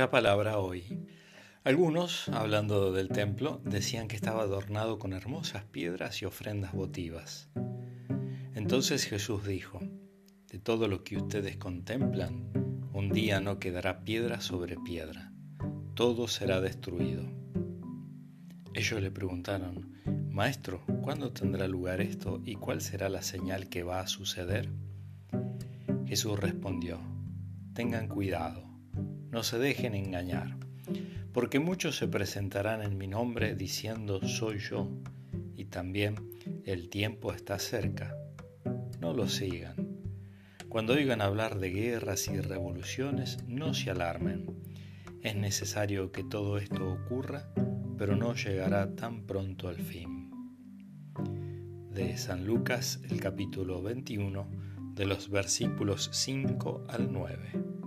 La palabra hoy. Algunos, hablando del templo, decían que estaba adornado con hermosas piedras y ofrendas votivas. Entonces Jesús dijo, de todo lo que ustedes contemplan, un día no quedará piedra sobre piedra, todo será destruido. Ellos le preguntaron, Maestro, ¿cuándo tendrá lugar esto y cuál será la señal que va a suceder? Jesús respondió, Tengan cuidado, no se dejen engañar, porque muchos se presentarán en mi nombre diciendo soy yo, y también el tiempo está cerca. No lo sigan. Cuando oigan hablar de guerras y revoluciones, no se alarmen. Es necesario que todo esto ocurra, pero no llegará tan pronto al fin. De San Lucas, el capítulo 21, de los versículos 5 al 9.